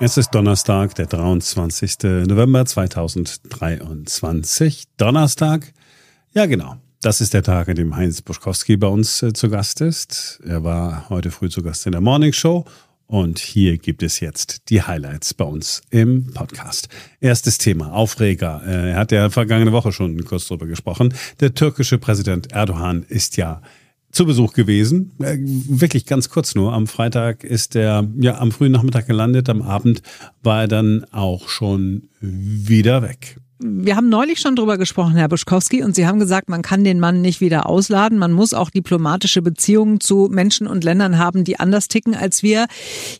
Es ist Donnerstag, der 23. November 2023. Donnerstag, ja genau, das ist der Tag, an dem Heinz Buschkowski bei uns äh, zu Gast ist. Er war heute früh zu Gast in der Morning Show und hier gibt es jetzt die Highlights bei uns im Podcast. Erstes Thema, Aufreger. Äh, er hat ja vergangene Woche schon kurz drüber gesprochen. Der türkische Präsident Erdogan ist ja zu Besuch gewesen. Äh, wirklich ganz kurz nur. Am Freitag ist er ja am frühen Nachmittag gelandet. Am Abend war er dann auch schon wieder weg. Wir haben neulich schon drüber gesprochen, Herr Buschkowski, und Sie haben gesagt, man kann den Mann nicht wieder ausladen. Man muss auch diplomatische Beziehungen zu Menschen und Ländern haben, die anders ticken als wir.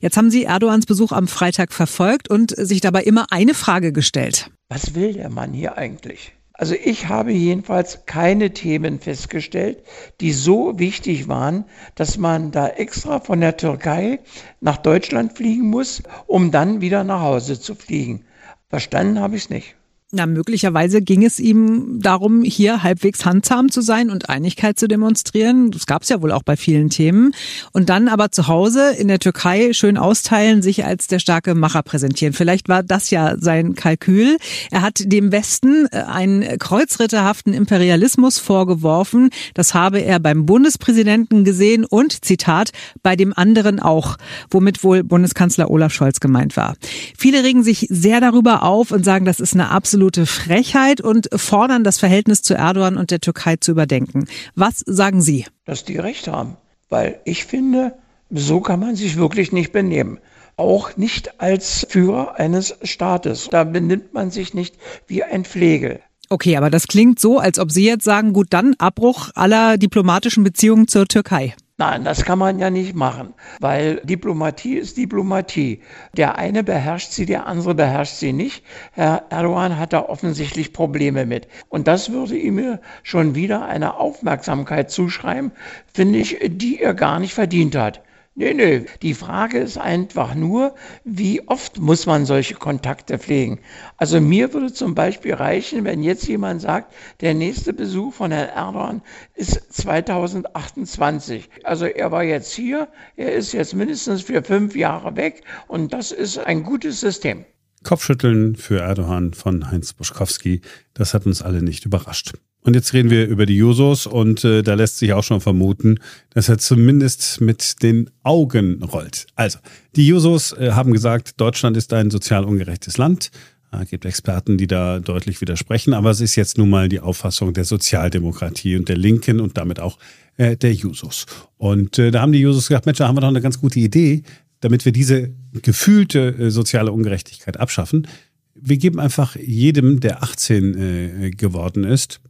Jetzt haben Sie Erdogans Besuch am Freitag verfolgt und sich dabei immer eine Frage gestellt. Was will der Mann hier eigentlich? Also ich habe jedenfalls keine Themen festgestellt, die so wichtig waren, dass man da extra von der Türkei nach Deutschland fliegen muss, um dann wieder nach Hause zu fliegen. Verstanden habe ich es nicht. Na, möglicherweise ging es ihm darum, hier halbwegs handsam zu sein und Einigkeit zu demonstrieren. Das gab es ja wohl auch bei vielen Themen. Und dann aber zu Hause in der Türkei schön austeilen, sich als der starke Macher präsentieren. Vielleicht war das ja sein Kalkül. Er hat dem Westen äh, einen kreuzritterhaften Imperialismus vorgeworfen. Das habe er beim Bundespräsidenten gesehen und, Zitat, bei dem anderen auch, womit wohl Bundeskanzler Olaf Scholz gemeint war. Viele regen sich sehr darüber auf und sagen, das ist eine absolute absolute Frechheit und fordern das Verhältnis zu Erdogan und der Türkei zu überdenken. Was sagen Sie? Dass die recht haben, weil ich finde, so kann man sich wirklich nicht benehmen. Auch nicht als Führer eines Staates. Da benimmt man sich nicht wie ein Pflegel. Okay, aber das klingt so, als ob Sie jetzt sagen, gut, dann Abbruch aller diplomatischen Beziehungen zur Türkei. Nein, das kann man ja nicht machen, weil Diplomatie ist Diplomatie. Der eine beherrscht sie, der andere beherrscht sie nicht. Herr Erdogan hat da offensichtlich Probleme mit. Und das würde ihm schon wieder eine Aufmerksamkeit zuschreiben, finde ich, die er gar nicht verdient hat. Nee, nee. Die Frage ist einfach nur, wie oft muss man solche Kontakte pflegen? Also mir würde zum Beispiel reichen, wenn jetzt jemand sagt, der nächste Besuch von Herrn Erdogan ist 2028. Also er war jetzt hier, er ist jetzt mindestens für fünf Jahre weg und das ist ein gutes System. Kopfschütteln für Erdogan von Heinz Buschkowski, das hat uns alle nicht überrascht. Und jetzt reden wir über die Jusos und äh, da lässt sich auch schon vermuten, dass er zumindest mit den Augen rollt. Also, die Jusos äh, haben gesagt, Deutschland ist ein sozial ungerechtes Land. Es äh, gibt Experten, die da deutlich widersprechen, aber es ist jetzt nun mal die Auffassung der Sozialdemokratie und der Linken und damit auch äh, der Jusos. Und äh, da haben die Jusos gesagt, Mensch, da haben wir doch eine ganz gute Idee, damit wir diese gefühlte äh, soziale Ungerechtigkeit abschaffen. Wir geben einfach jedem, der 18 äh, geworden ist,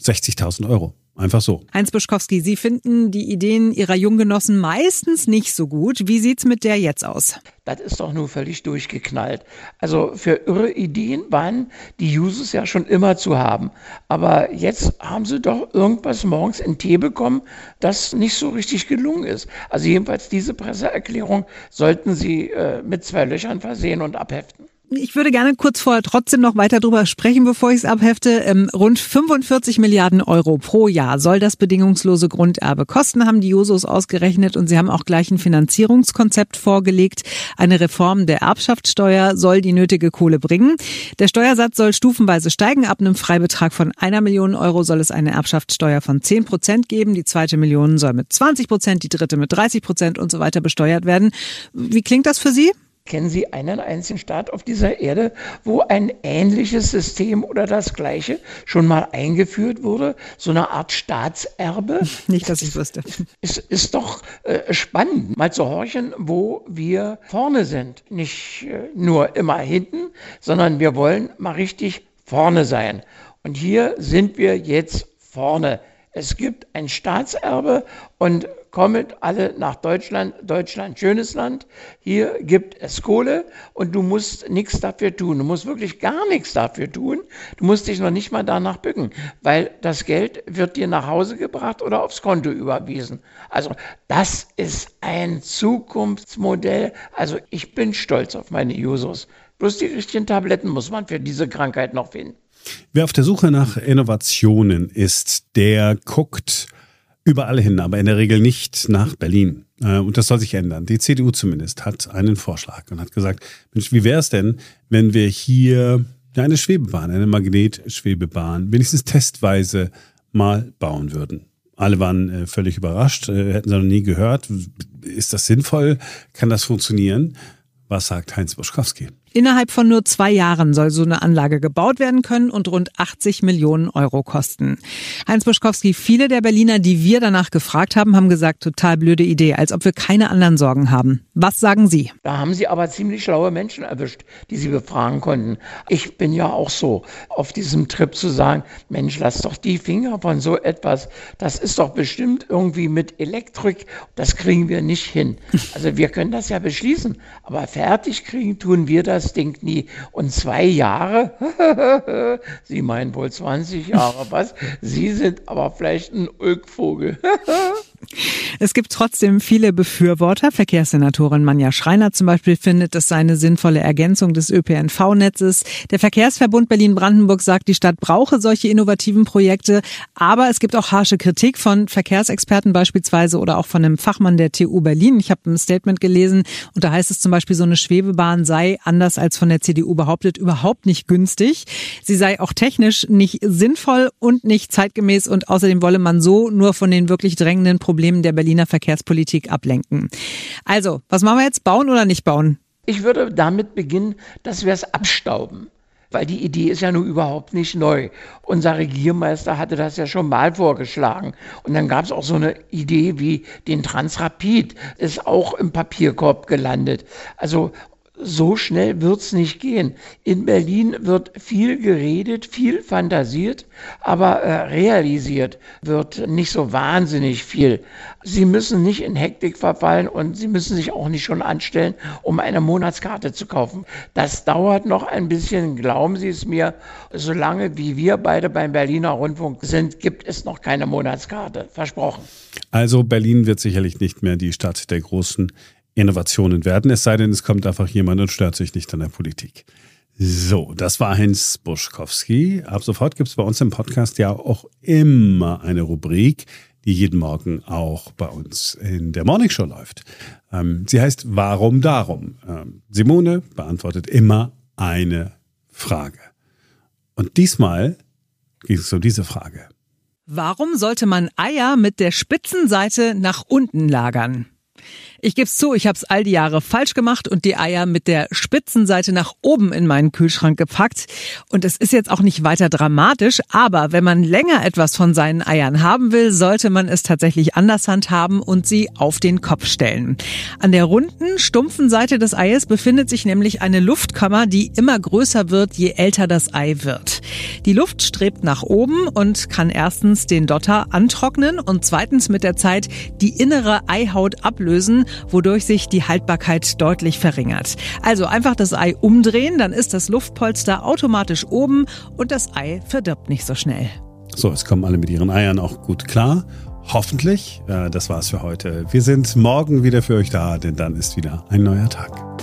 60.000 Euro. Einfach so. Heinz Buschkowski, Sie finden die Ideen Ihrer Junggenossen meistens nicht so gut. Wie sieht's mit der jetzt aus? Das ist doch nur völlig durchgeknallt. Also für irre Ideen waren die Users ja schon immer zu haben. Aber jetzt haben sie doch irgendwas morgens in Tee bekommen, das nicht so richtig gelungen ist. Also jedenfalls diese Presseerklärung sollten Sie äh, mit zwei Löchern versehen und abheften. Ich würde gerne kurz vorher trotzdem noch weiter drüber sprechen, bevor ich es abhefte. Ähm, rund 45 Milliarden Euro pro Jahr soll das bedingungslose Grunderbe kosten, haben die Jusos ausgerechnet und sie haben auch gleich ein Finanzierungskonzept vorgelegt. Eine Reform der Erbschaftssteuer soll die nötige Kohle bringen. Der Steuersatz soll stufenweise steigen. Ab einem Freibetrag von einer Million Euro soll es eine Erbschaftssteuer von 10 Prozent geben. Die zweite Million soll mit 20 Prozent, die dritte mit 30 Prozent und so weiter besteuert werden. Wie klingt das für Sie? Kennen Sie einen einzigen Staat auf dieser Erde, wo ein ähnliches System oder das gleiche schon mal eingeführt wurde? So eine Art Staatserbe? Nicht, dass ich wüsste. Es ist doch äh, spannend, mal zu horchen, wo wir vorne sind. Nicht äh, nur immer hinten, sondern wir wollen mal richtig vorne sein. Und hier sind wir jetzt vorne. Es gibt ein Staatserbe und kommt alle nach Deutschland. Deutschland, schönes Land. Hier gibt es Kohle und du musst nichts dafür tun. Du musst wirklich gar nichts dafür tun. Du musst dich noch nicht mal danach bücken, weil das Geld wird dir nach Hause gebracht oder aufs Konto überwiesen. Also das ist ein Zukunftsmodell. Also ich bin stolz auf meine Jusos. Bloß die richtigen Tabletten muss man für diese Krankheit noch finden. Wer auf der Suche nach Innovationen ist, der guckt überall hin, aber in der Regel nicht nach Berlin. Äh, und das soll sich ändern. Die CDU zumindest hat einen Vorschlag und hat gesagt, Mensch, wie wäre es denn, wenn wir hier eine Schwebebahn, eine Magnetschwebebahn, wenigstens testweise mal bauen würden. Alle waren äh, völlig überrascht, äh, hätten sie noch nie gehört. Ist das sinnvoll? Kann das funktionieren? Was sagt Heinz Boschkowski? Innerhalb von nur zwei Jahren soll so eine Anlage gebaut werden können und rund 80 Millionen Euro kosten. Heinz Buschkowski, viele der Berliner, die wir danach gefragt haben, haben gesagt, total blöde Idee, als ob wir keine anderen Sorgen haben. Was sagen Sie? Da haben Sie aber ziemlich schlaue Menschen erwischt, die Sie befragen konnten. Ich bin ja auch so auf diesem Trip zu sagen, Mensch, lass doch die Finger von so etwas. Das ist doch bestimmt irgendwie mit Elektrik. Das kriegen wir nicht hin. Also wir können das ja beschließen, aber fertig kriegen tun wir das das Ding nie. Und zwei Jahre? Sie meinen wohl 20 Jahre, was? Sie sind aber vielleicht ein Ulkvogel. Es gibt trotzdem viele Befürworter. Verkehrssenatorin Manja Schreiner zum Beispiel findet es eine sinnvolle Ergänzung des ÖPNV-Netzes. Der Verkehrsverbund Berlin-Brandenburg sagt, die Stadt brauche solche innovativen Projekte. Aber es gibt auch harsche Kritik von Verkehrsexperten beispielsweise oder auch von einem Fachmann der TU Berlin. Ich habe ein Statement gelesen und da heißt es zum Beispiel, so eine Schwebebahn sei anders als von der CDU behauptet, überhaupt nicht günstig. Sie sei auch technisch nicht sinnvoll und nicht zeitgemäß und außerdem wolle man so nur von den wirklich drängenden Problemen der Berliner Verkehrspolitik ablenken. Also, was machen wir jetzt? Bauen oder nicht bauen? Ich würde damit beginnen, dass wir es abstauben weil die Idee ist ja nun überhaupt nicht neu. Unser Regiermeister hatte das ja schon mal vorgeschlagen. Und dann gab es auch so eine Idee wie den Transrapid, ist auch im Papierkorb gelandet. Also so schnell wird's nicht gehen. In Berlin wird viel geredet, viel fantasiert, aber äh, realisiert wird nicht so wahnsinnig viel. Sie müssen nicht in Hektik verfallen und Sie müssen sich auch nicht schon anstellen, um eine Monatskarte zu kaufen. Das dauert noch ein bisschen, glauben Sie es mir. Solange wie wir beide beim Berliner Rundfunk sind, gibt es noch keine Monatskarte. Versprochen. Also Berlin wird sicherlich nicht mehr die Stadt der großen Innovationen werden, es sei denn, es kommt einfach jemand und stört sich nicht an der Politik. So, das war Heinz Buschkowski. Ab sofort gibt es bei uns im Podcast ja auch immer eine Rubrik, die jeden Morgen auch bei uns in der Morning Show läuft. Ähm, sie heißt Warum darum? Ähm, Simone beantwortet immer eine Frage. Und diesmal ging es um diese Frage. Warum sollte man Eier mit der Spitzenseite nach unten lagern? Ich gebe zu, ich habe es all die Jahre falsch gemacht und die Eier mit der Spitzenseite nach oben in meinen Kühlschrank gepackt. Und es ist jetzt auch nicht weiter dramatisch, aber wenn man länger etwas von seinen Eiern haben will, sollte man es tatsächlich anders handhaben und sie auf den Kopf stellen. An der runden, stumpfen Seite des Eies befindet sich nämlich eine Luftkammer, die immer größer wird, je älter das Ei wird. Die Luft strebt nach oben und kann erstens den Dotter antrocknen und zweitens mit der Zeit die innere Eihaut ablösen, wodurch sich die Haltbarkeit deutlich verringert. Also einfach das Ei umdrehen, dann ist das Luftpolster automatisch oben und das Ei verdirbt nicht so schnell. So, jetzt kommen alle mit ihren Eiern auch gut klar. Hoffentlich. Äh, das war's für heute. Wir sind morgen wieder für euch da, denn dann ist wieder ein neuer Tag.